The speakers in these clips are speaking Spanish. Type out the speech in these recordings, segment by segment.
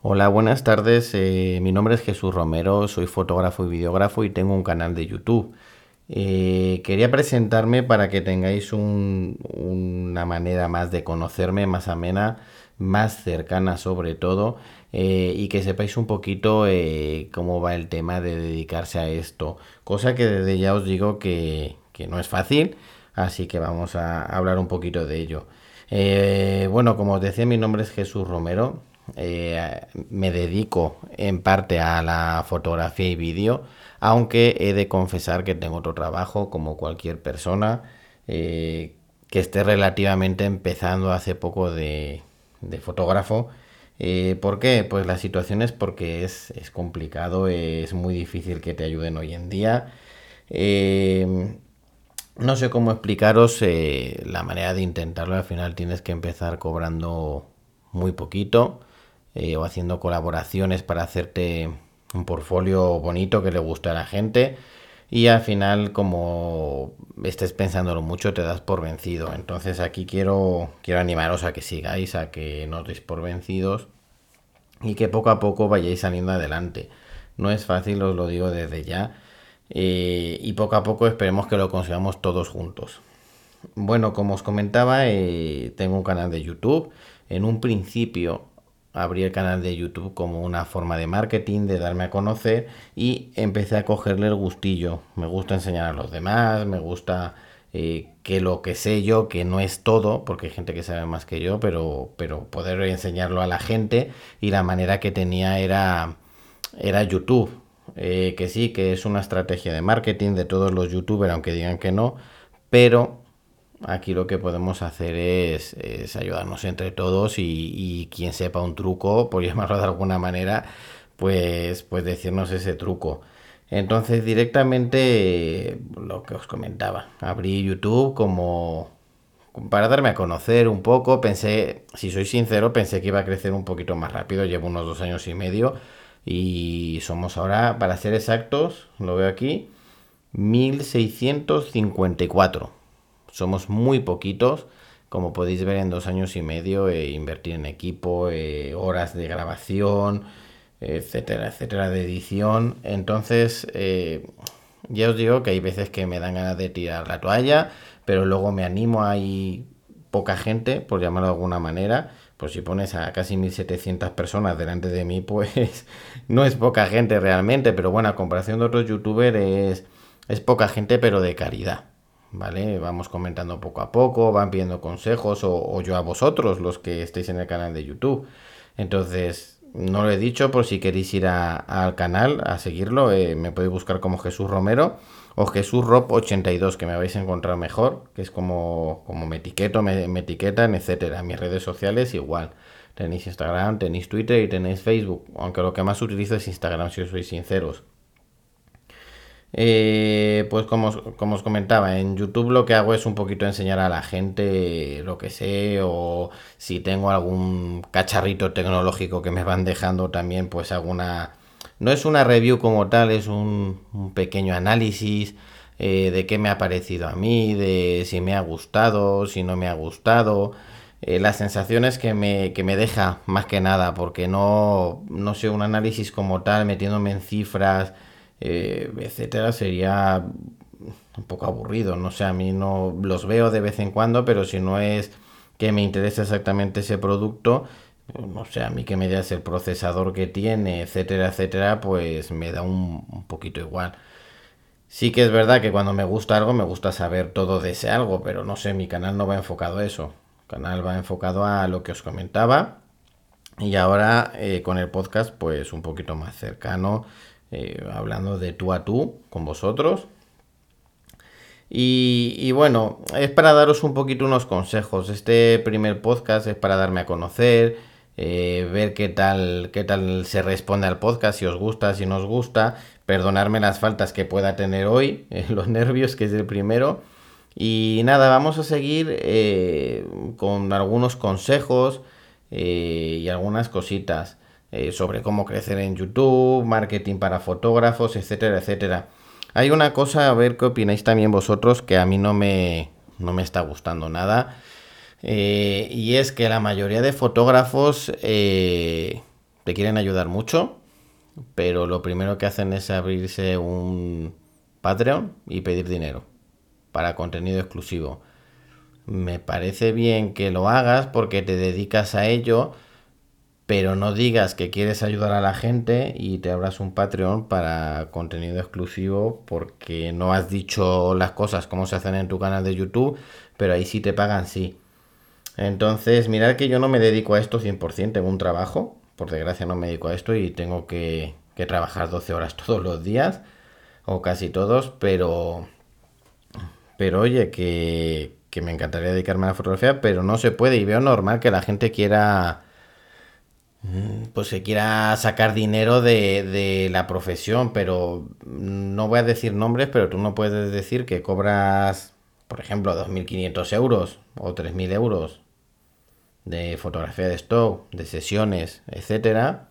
Hola, buenas tardes. Eh, mi nombre es Jesús Romero, soy fotógrafo y videógrafo y tengo un canal de YouTube. Eh, quería presentarme para que tengáis una manera más de conocerme, más amena, más cercana sobre todo, eh, y que sepáis un poquito cómo va el tema de dedicarse a esto. Cosa que desde ya os digo que, que no es fácil, así que vamos a hablar un poquito de ello. bueno, como os decía, mi nombre es Jesús Romero. Eh, me dedico en parte a la fotografía y vídeo, aunque he de confesar que tengo otro trabajo como cualquier persona eh, que esté relativamente empezando hace poco de, fotógrafo. Eh, ¿Por qué? Pues la situación es porque es, complicado, es muy difícil que te ayuden hoy en día. no sé cómo explicaros la manera de intentarlo, al final tienes que empezar cobrando muy poquito eh, o haciendo colaboraciones para hacerte un portfolio bonito que le guste a la gente y al final como estés pensándolo mucho te das por vencido. Entonces aquí quiero, quiero animaros a que sigáis, a que no os deis por vencidos y que poco a poco vayáis saliendo adelante. No es fácil, os lo digo desde ya. Eh, y poco a poco esperemos que lo consigamos todos juntos. Bueno, como os comentaba, eh, tengo un canal de YouTube. En un principio abrí el canal de YouTube como una forma de marketing, de darme a conocer y empecé a cogerle el gustillo. Me gusta enseñar a los demás, me gusta eh, que lo que sé yo, que no es todo, porque hay gente que sabe más que yo, pero, pero poder enseñarlo a la gente y la manera que tenía era, era YouTube. Eh, que sí, que es una estrategia de marketing de todos los youtubers, aunque digan que no, pero Aquí lo que podemos hacer es, ayudarnos entre todos y, quien sepa un truco, por llamarlo de alguna manera, pues, pues decirnos ese truco. Entonces directamente lo que os comentaba, abrí YouTube como para darme a conocer un poco, pensé, si soy sincero, pensé que iba a crecer un poquito más rápido, llevo unos dos años y medio y somos ahora, para ser exactos, lo veo aquí, 1654 somos muy poquitos. Como podéis ver en dos años y medio, eh, invertir en equipo, eh, horas de grabación, etcétera, etcétera, de edición. Entonces, eh, ya os digo que hay veces que me dan ganas de tirar la toalla, pero luego me animo, hay poca gente, por llamarlo de alguna manera. Pues si pones a casi 1700 personas delante de mí, pues no es poca gente realmente, pero bueno, a comparación de otros youtubers es, es poca gente, pero de caridad. ¿Vale? Vamos comentando poco a poco, van pidiendo consejos o, yo a vosotros, los que estéis en el canal de YouTube. Entonces, no lo he dicho, por si queréis ir al canal a seguirlo, eh, me podéis buscar como Jesús Romero o Jesús Rob 82, que me vais a encontrar mejor, que es como, como me etiqueto, me, etiquetan, etcétera. Mis redes sociales igual. Tenéis Instagram, tenéis Twitter y tenéis Facebook, aunque lo que más utilizo es Instagram, si os sois sinceros. Eh, pues como, como, os comentaba, en YouTube lo que hago es un poquito enseñar a la gente lo que sé o si tengo algún cacharrito tecnológico que me van dejando también pues alguna... No es una review como tal, es un, pequeño análisis eh, de qué me ha parecido a mí, de si me ha gustado, si no me ha gustado. Eh, las sensaciones que me, que me deja más que nada, porque no, no sé, un análisis como tal, metiéndome en cifras, eh, etcétera, sería un poco aburrido. No sé, a mí no los veo de vez en cuando, pero si no es que me interesa exactamente ese producto, no sé, a mí que me das el procesador que tiene, etcétera, etcétera, pues me da un, un poquito igual. Sí que es verdad que cuando me gusta algo, me gusta saber todo de ese algo, pero no sé, mi canal no va enfocado a eso. El canal va enfocado a lo que os comentaba. Y ahora eh, con el podcast, pues un poquito más cercano eh, hablando de tú a tú con vosotros. Y, bueno, es para daros un poquito unos consejos. Este primer podcast es para darme a conocer, eh, ver qué tal, qué tal se responde al podcast, si os gusta, si no os gusta, perdonarme las faltas que pueda tener hoy, los nervios, que es el primero. Y nada, vamos a seguir eh, con algunos consejos y algunas cositas. Eh, sobre cómo crecer en YouTube, marketing para fotógrafos, etcétera, etcétera. Hay una cosa, a ver qué opináis también vosotros, que a mí no me, no me está gustando nada. Eh, y es que la mayoría de fotógrafos eh, te quieren ayudar mucho, pero lo primero que hacen es abrirse un Patreon y pedir dinero para contenido exclusivo. Me parece bien que lo hagas porque te dedicas a ello, pero no digas que quieres ayudar a la gente y te abras un Patreon para contenido exclusivo porque no has dicho las cosas como se hacen en tu canal de YouTube, pero ahí sí te pagan, sí. Entonces, mirad que yo no me dedico a esto 100%, tengo un trabajo, por desgracia no me dedico a esto y tengo que, trabajar 12 horas todos los días, o casi todos, pero, pero oye, que, que me encantaría dedicarme a la fotografía, pero no se puede y veo normal que la gente quiera pues se quiera sacar dinero de, de, la profesión, pero no voy a decir nombres, pero tú no puedes decir que cobras, por ejemplo, 2.500 euros o 3.000 euros de fotografía de stock, de sesiones, etcétera.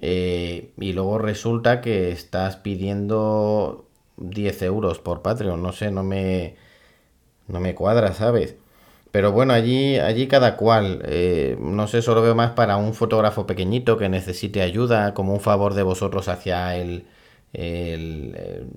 Eh, y luego resulta que estás pidiendo 10 euros por Patreon. No sé, no me, no me cuadra, ¿sabes? Pero bueno, allí, allí cada cual. Eh, no sé, solo veo más para un fotógrafo pequeñito que necesite ayuda, como un favor de vosotros hacia el,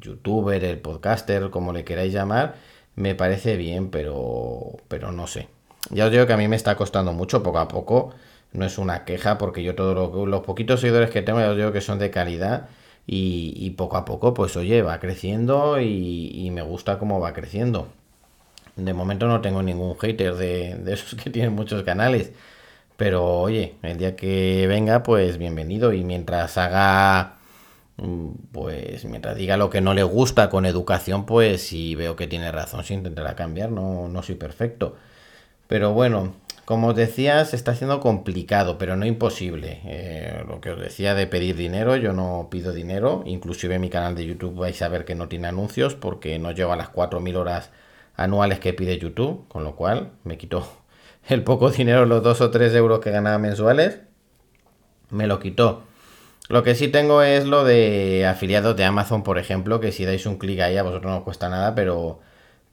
youtuber, el podcaster, como le queráis llamar. Me parece bien, pero, pero no sé. Ya os digo que a mí me está costando mucho poco a poco. No es una queja porque yo todos los, poquitos seguidores que tengo ya os digo que son de calidad. Y, poco a poco, pues oye, va creciendo y, me gusta cómo va creciendo. De momento no tengo ningún hater de, de esos que tienen muchos canales. Pero oye, el día que venga, pues bienvenido. Y mientras haga, mm, pues mientras diga lo que no le gusta con educación, pues si veo que tiene razón, se intentará cambiar. No, no soy perfecto. Pero bueno, como os decía, se está haciendo complicado, pero no imposible. Eh, lo que os decía de pedir dinero, yo no pido dinero. Inclusive en mi canal de YouTube vais a ver que no tiene anuncios porque no llego a las 4.000 horas anuales que pide YouTube, con lo cual me quitó el poco dinero, los 2 o 3 euros que ganaba mensuales, me lo quitó. Lo que sí tengo es lo de afiliados de Amazon, por ejemplo, que si dais un clic ahí a vosotros no os cuesta nada, pero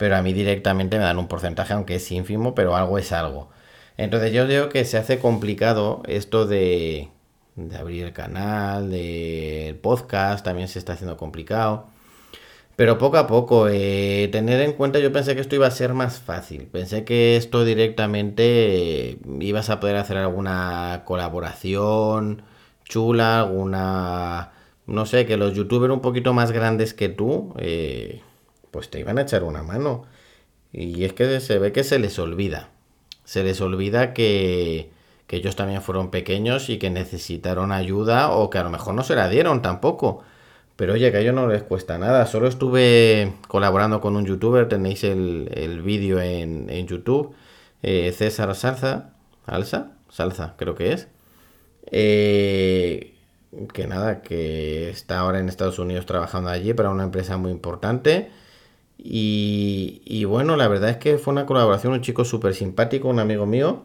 pero a mí directamente me dan un porcentaje, aunque es ínfimo, pero algo es algo. Entonces yo digo que se hace complicado esto de, de abrir el canal, del podcast, también se está haciendo complicado. Pero poco a poco, eh, tener en cuenta, yo pensé que esto iba a ser más fácil. Pensé que esto directamente eh, ibas a poder hacer alguna colaboración chula, alguna... No sé, que los youtubers un poquito más grandes que tú eh, pues te iban a echar una mano. Y es que se ve que se les olvida. Se les olvida que, que ellos también fueron pequeños y que necesitaron ayuda o que a lo mejor no se la dieron tampoco. Pero oye, que a ellos no les cuesta nada. Solo estuve colaborando con un youtuber, tenéis el, vídeo en, en, YouTube. Eh, César Salza, Alza, Salza creo que es. Eh, que nada, que está ahora en Estados Unidos trabajando allí para una empresa muy importante. Y, bueno, la verdad es que fue una colaboración, un chico súper simpático, un amigo mío,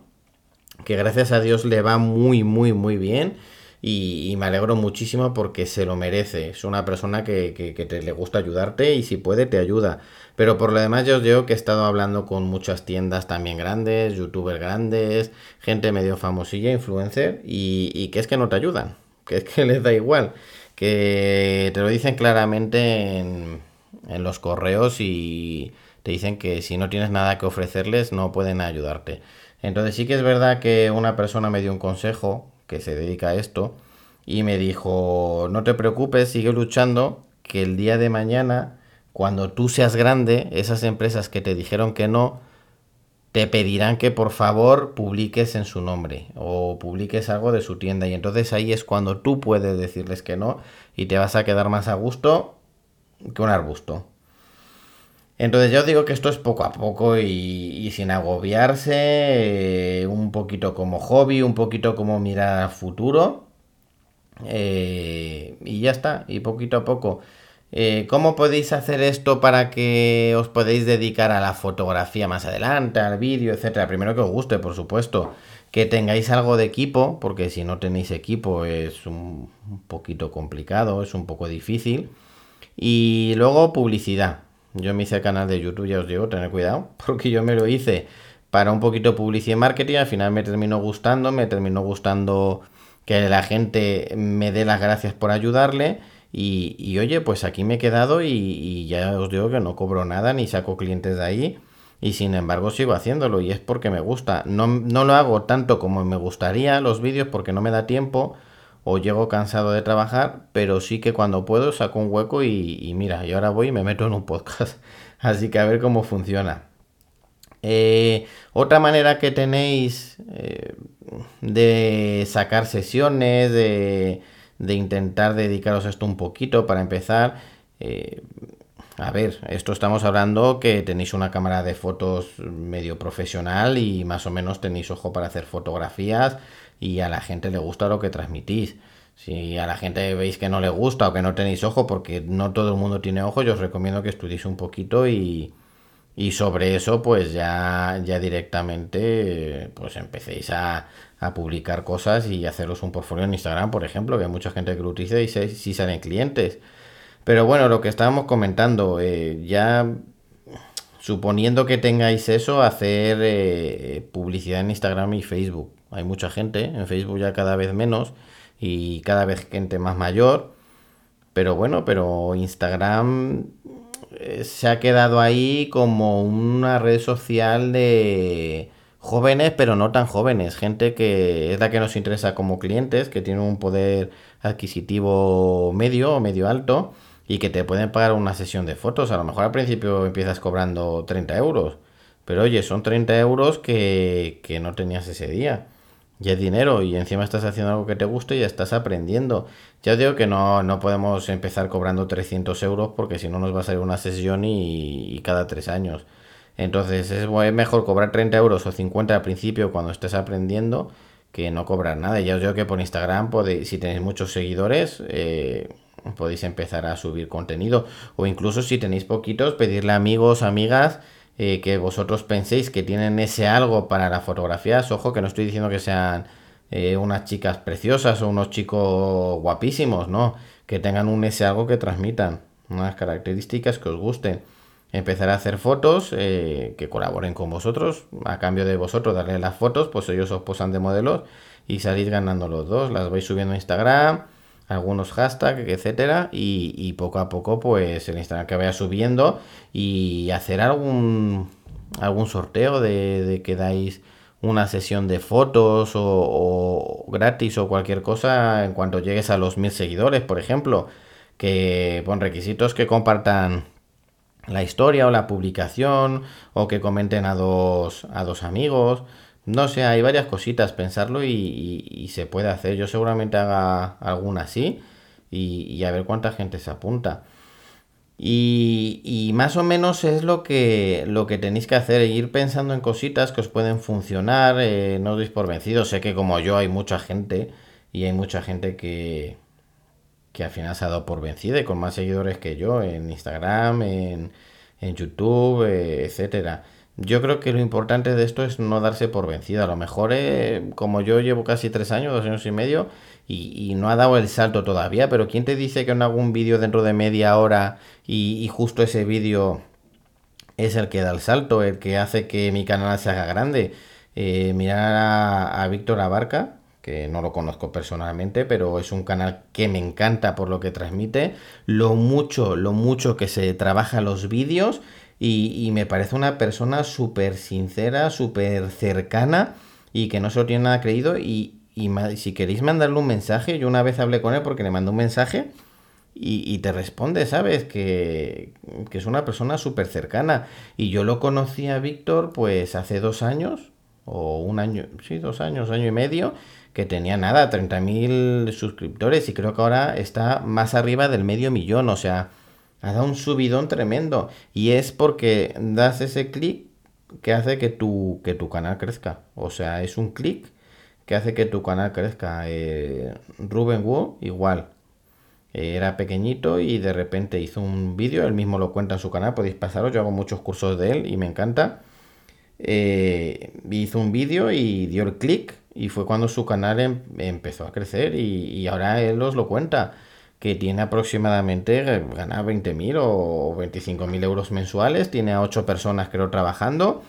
que gracias a Dios le va muy, muy, muy bien. Y, me alegro muchísimo porque se lo merece. Es una persona que, te, le gusta ayudarte y si puede te ayuda. Pero por lo demás yo os digo que he estado hablando con muchas tiendas también grandes, youtubers grandes, gente medio famosilla, influencer, y, y que es que no te ayudan, que es que les da igual, que te lo dicen claramente en en los correos y te dicen que si no tienes nada que ofrecerles no pueden ayudarte. Entonces sí que es verdad que una persona me dio un consejo que se dedica a esto y me dijo, no te preocupes, sigue luchando, que el día de mañana, cuando tú seas grande, esas empresas que te dijeron que no, te pedirán que por favor publiques en su nombre o publiques algo de su tienda y entonces ahí es cuando tú puedes decirles que no y te vas a quedar más a gusto que un arbusto. Entonces ya os digo que esto es poco a poco y, sin agobiarse, eh, un poquito como hobby, un poquito como mirar futuro. Eh, y ya está, y poquito a poco. Eh, ¿Cómo podéis hacer esto para que os podáis dedicar a la fotografía más adelante, al vídeo, etcétera? Primero que os guste, por supuesto. Que tengáis algo de equipo, porque si no tenéis equipo es un poquito complicado, es un poco difícil. Y luego publicidad. Yo me hice el canal de YouTube, ya os digo, tener cuidado, porque yo me lo hice para un poquito publicidad y marketing, al final me terminó gustando, me terminó gustando que la gente me dé las gracias por ayudarle. Y, oye, pues aquí me he quedado y, ya os digo que no cobro nada ni saco clientes de ahí. Y sin embargo sigo haciéndolo y es porque me gusta. No, no lo hago tanto como me gustaría los vídeos porque no me da tiempo o llego cansado de trabajar, pero sí que cuando puedo saco un hueco y, mira, y ahora voy y me meto en un podcast. Así que a ver cómo funciona. Eh, otra manera que tenéis eh, de sacar sesiones, de, intentar dedicaros esto un poquito para empezar. Eh, a ver, esto estamos hablando que tenéis una cámara de fotos medio profesional y más o menos tenéis ojo para hacer fotografías y a la gente le gusta lo que transmitís. Si a la gente veis que no le gusta o que no tenéis ojo, porque no todo el mundo tiene ojo, yo os recomiendo que estudiéis un poquito y, y sobre eso pues ya, ya directamente pues empecéis a, a, publicar cosas y haceros un portfolio en Instagram, por ejemplo, que hay mucha gente que lo utiliza y si salen clientes. Pero bueno, lo que estábamos comentando, eh, ya suponiendo que tengáis eso, hacer eh, publicidad en Instagram y Facebook hay mucha gente, en Facebook ya cada vez menos y cada vez gente más mayor. Pero bueno, pero Instagram eh, se ha quedado ahí como una red social de jóvenes, pero no tan jóvenes. Gente que es la que nos interesa como clientes, que tiene un poder adquisitivo medio o medio alto y que te pueden pagar una sesión de fotos. A lo mejor al principio empiezas cobrando 30 euros. Pero oye, son 30 euros que, que no tenías ese día ya es dinero y encima estás haciendo algo que te guste y ya estás aprendiendo. Ya digo que no, no podemos empezar cobrando 300 euros porque si no nos va a salir una sesión y, cada tres años. Entonces es mejor cobrar 30 euros o 50 al principio cuando estés aprendiendo que no cobrar nada. Ya os digo que por Instagram, podéis, si tenéis muchos seguidores, eh, podéis empezar a subir contenido. O incluso si tenéis poquitos, pedirle a amigos, amigas eh, que vosotros penséis que tienen ese algo para las fotografías. Ojo, que no estoy diciendo que sean eh, unas chicas preciosas o unos chicos guapísimos, no. Que tengan un ese algo que transmitan, unas características que os gusten. Empezar a hacer fotos eh, que colaboren con vosotros. A cambio de vosotros darle las fotos, pues ellos os posan de modelos y salís ganando los dos. Las vais subiendo a Instagram algunos hashtags, etcétera, y, poco a poco, pues el Instagram que vaya subiendo y hacer algún algún sorteo de, que dais una sesión de fotos o, gratis o cualquier cosa en cuanto llegues a los mil seguidores, por ejemplo, que pon requisitos que compartan la historia o la publicación o que comenten a dos a dos amigos no sé, hay varias cositas, pensarlo y, se puede hacer. Yo seguramente haga alguna así y, a ver cuánta gente se apunta. Y, más o menos es lo que, lo que tenéis que hacer, ir pensando en cositas que os pueden funcionar, eh, no os por vencidos. Sé que como yo hay mucha gente y hay mucha gente que, que al final se ha dado por vencida y con más seguidores que yo en Instagram, en, en YouTube, eh, etcétera. Yo creo que lo importante de esto es no darse por vencido. A lo mejor, eh, como yo llevo casi tres años, dos años y medio, y, no ha dado el salto todavía, pero ¿quién te dice que no hago un vídeo dentro de media hora y, justo ese vídeo es el que da el salto, el que hace que mi canal se haga grande? Eh, mirar a, a Víctor Abarca, que no lo conozco personalmente, pero es un canal que me encanta por lo que transmite, lo mucho, lo mucho que se trabaja los vídeos y, me parece una persona súper sincera, súper cercana y que no se lo tiene nada creído. Y, si queréis mandarle un mensaje, yo una vez hablé con él porque le mandó un mensaje y, te responde, ¿sabes? Que, que es una persona súper cercana. Y yo lo conocí a Víctor pues hace dos años, o un año, sí, dos años, año y medio, que tenía nada, 30.000 suscriptores y creo que ahora está más arriba del medio millón, o sea ha un subidón tremendo. Y es porque das ese clic que hace que tu, que tu canal crezca. O sea, es un clic que hace que tu canal crezca. Eh, Ruben Wu, igual. Eh, era pequeñito y de repente hizo un vídeo, él mismo lo cuenta en su canal, podéis pasaros, yo hago muchos cursos de él y me encanta. Eh, hizo un vídeo y dio el clic y fue cuando su canal em, empezó a crecer y, y ahora él os lo cuenta que tiene aproximadamente, eh, gana 20.000 o 25.000 euros mensuales, tiene a 8 personas creo trabajando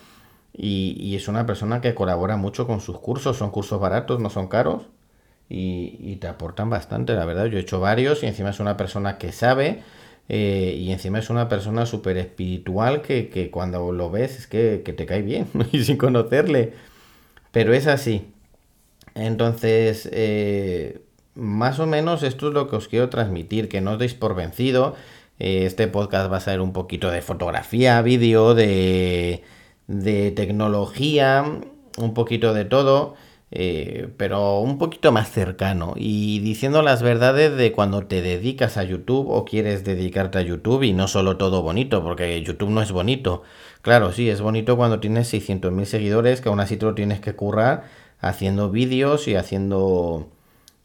y, es una persona que colabora mucho con sus cursos, son cursos baratos, no son caros y, te aportan bastante, la verdad. Yo he hecho varios y encima es una persona que sabe eh, y encima es una persona súper espiritual que, cuando lo ves es que, te cae bien y sin conocerle. Pero es así. Entonces, eh, más o menos esto es lo que os quiero transmitir, que no os deis por vencido. Eh, este podcast va a ser un poquito de fotografía, vídeo, de, de tecnología, un poquito de todo. Eh, pero un poquito más cercano y diciendo las verdades de cuando te dedicas a YouTube o quieres dedicarte a YouTube y no solo todo bonito, porque YouTube no es bonito. Claro, sí, es bonito cuando tienes 600.000 seguidores, que aún así te lo tienes que currar haciendo vídeos y haciendo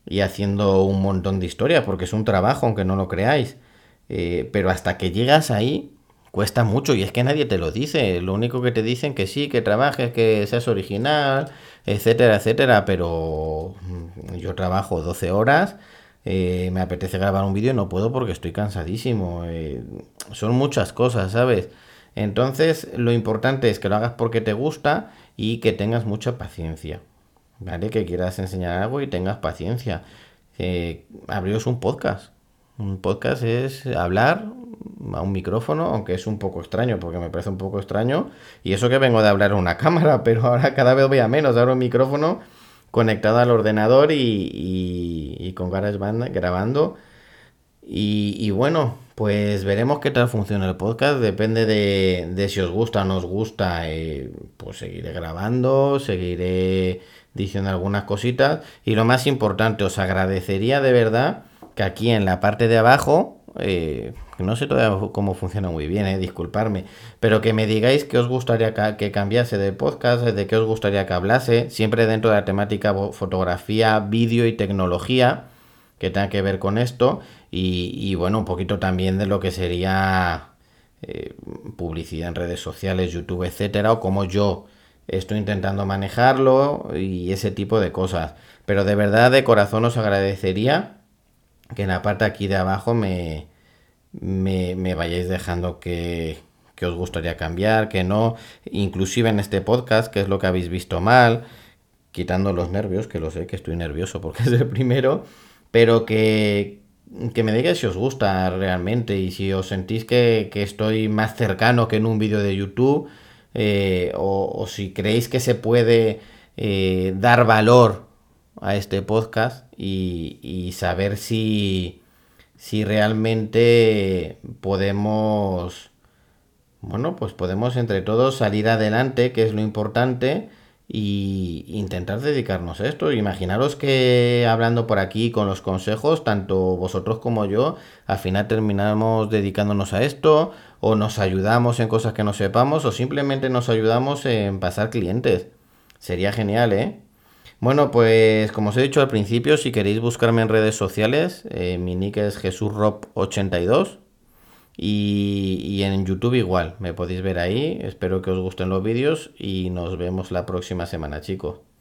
y haciendo un montón de historia, porque es un trabajo, aunque no lo creáis. Eh, pero hasta que llegas ahí, cuesta mucho y es que nadie te lo dice. Lo único que te dicen que sí, que trabajes, que seas original, etcétera, etcétera, pero mm, yo trabajo 12 horas, eh, me apetece grabar un vídeo no puedo porque estoy cansadísimo. Eh, son muchas cosas, ¿sabes? Entonces, lo importante es que lo hagas porque te gusta y que tengas mucha paciencia. ¿Vale? Que quieras enseñar algo y tengas paciencia. Eh, abriros un podcast. Un podcast es hablar a un micrófono, aunque es un poco extraño, porque me parece un poco extraño. Y eso que vengo de hablar a una cámara, pero ahora cada vez voy a menos. Ahora un micrófono conectado al ordenador y, y, con GarageBand grabando. Y, bueno, pues veremos qué tal funciona el podcast. Depende de, si os gusta o no os gusta. Eh, pues seguiré grabando, seguiré diciendo algunas cositas. Y lo más importante, os agradecería de verdad que aquí en la parte de abajo eh, no sé todavía cómo funciona muy bien, eh, disculparme, pero que me digáis que os gustaría que cambiase de podcast, de qué os gustaría que hablase, siempre dentro de la temática fotografía, vídeo y tecnología, que tenga que ver con esto, y, bueno, un poquito también de lo que sería eh, publicidad en redes sociales, YouTube, etcétera, o cómo yo estoy intentando manejarlo y ese tipo de cosas. Pero de verdad, de corazón os agradecería que en la parte aquí de abajo me, me, vayáis dejando que, que, os gustaría cambiar, que no, inclusive en este podcast, que es lo que habéis visto mal, quitando los nervios, que lo sé que estoy nervioso porque es el primero, pero que, que me digáis si os gusta realmente y si os sentís que, que estoy más cercano que en un vídeo de YouTube, eh, o, si creéis que se puede eh, dar valor a este podcast y, y saber si si realmente podemos, bueno, pues podemos entre todos salir adelante, que es lo importante, y intentar dedicarnos a esto. Imaginaros que hablando por aquí con los consejos, tanto vosotros como yo, al final terminamos dedicándonos a esto, o nos ayudamos en cosas que no sepamos, o simplemente nos ayudamos en pasar clientes. Sería genial, ¿eh? Bueno, pues como os he dicho al principio, si queréis buscarme en redes sociales, eh, mi nick es jesusrop82 y, y en YouTube igual, me podéis ver ahí, espero que os gusten los vídeos y nos vemos la próxima semana chicos.